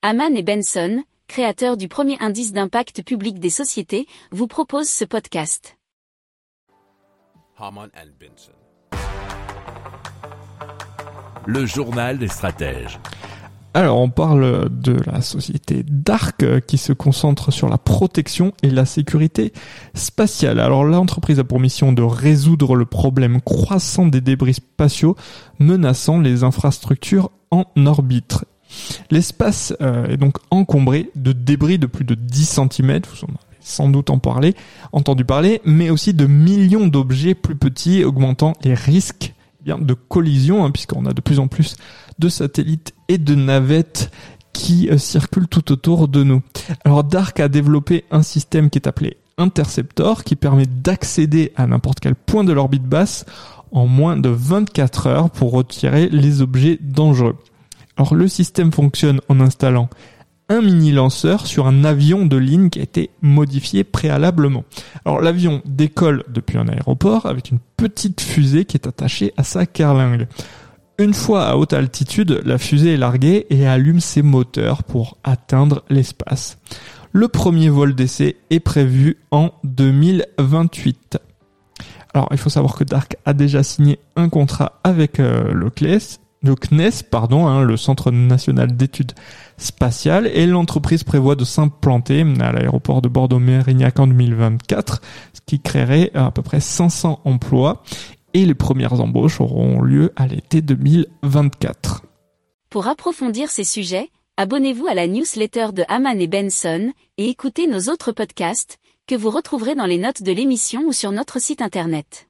Haman et Benson, créateurs du premier indice d'impact public des sociétés, vous proposent ce podcast. Haman and Benson. Le journal des stratèges. Alors, on parle de la société Dark euh, qui se concentre sur la protection et la sécurité spatiale. Alors, l'entreprise a pour mission de résoudre le problème croissant des débris spatiaux menaçant les infrastructures en orbite. L'espace euh, est donc encombré de débris de plus de 10 cm, vous en avez sans doute entendu parler, mais aussi de millions d'objets plus petits, augmentant les risques eh de collision, hein, puisqu'on a de plus en plus de satellites et de navettes qui euh, circulent tout autour de nous. Alors Dark a développé un système qui est appelé Interceptor, qui permet d'accéder à n'importe quel point de l'orbite basse en moins de 24 heures pour retirer les objets dangereux. Alors le système fonctionne en installant un mini lanceur sur un avion de ligne qui a été modifié préalablement. Alors l'avion décolle depuis un aéroport avec une petite fusée qui est attachée à sa carlingue. Une fois à haute altitude, la fusée est larguée et allume ses moteurs pour atteindre l'espace. Le premier vol d'essai est prévu en 2028. Alors, il faut savoir que Dark a déjà signé un contrat avec euh, le CNES, pardon, hein, le Centre national d'études spatiales, et l'entreprise prévoit de s'implanter à l'aéroport de Bordeaux-Mérignac en 2024, ce qui créerait à peu près 500 emplois, et les premières embauches auront lieu à l'été 2024. Pour approfondir ces sujets, abonnez-vous à la newsletter de Haman et Benson et écoutez nos autres podcasts que vous retrouverez dans les notes de l'émission ou sur notre site internet.